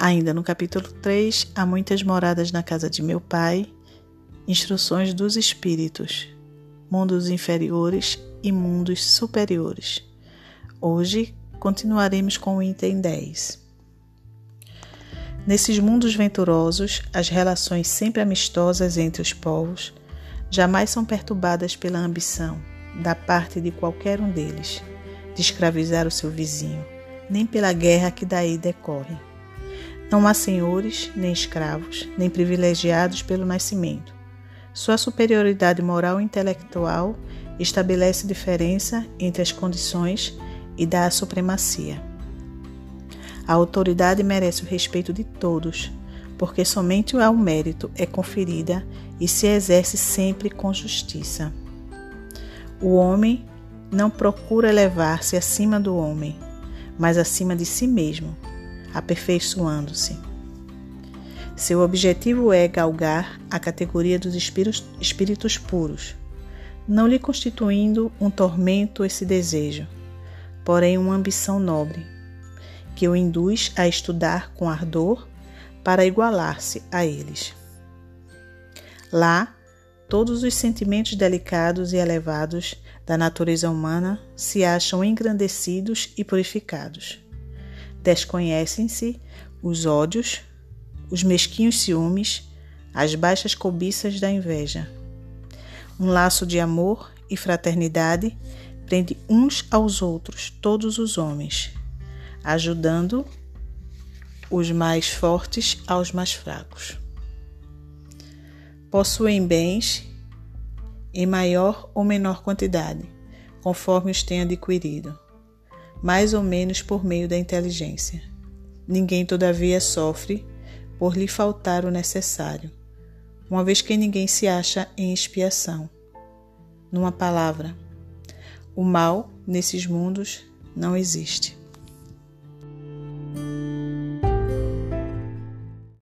Ainda no capítulo 3, há muitas moradas na casa de meu pai, instruções dos espíritos, mundos inferiores e mundos superiores. Hoje continuaremos com o item 10. Nesses mundos venturosos, as relações sempre amistosas entre os povos jamais são perturbadas pela ambição, da parte de qualquer um deles, de escravizar o seu vizinho, nem pela guerra que daí decorre. Não há senhores, nem escravos, nem privilegiados pelo nascimento. Sua superioridade moral e intelectual estabelece diferença entre as condições e dá a supremacia. A autoridade merece o respeito de todos, porque somente ao mérito é conferida e se exerce sempre com justiça. O homem não procura elevar-se acima do homem, mas acima de si mesmo, aperfeiçoando-se. Seu objetivo é galgar a categoria dos espíritos, espíritos puros, não lhe constituindo um tormento esse desejo, porém uma ambição nobre, que o induz a estudar com ardor para igualar-se a eles. Lá, todos os sentimentos delicados e elevados da natureza humana se acham engrandecidos e purificados. Desconhecem-se os ódios, os mesquinhos ciúmes, as baixas cobiças da inveja. Um laço de amor e fraternidade prende uns aos outros todos os homens, ajudando os mais fortes aos mais fracos. Possuem bens em maior ou menor quantidade, conforme os têm adquirido, mais ou menos por meio da inteligência. Ninguém, todavia, sofre por lhe faltar o necessário, uma vez que ninguém se acha em expiação. Numa palavra, o mal nesses mundos não existe.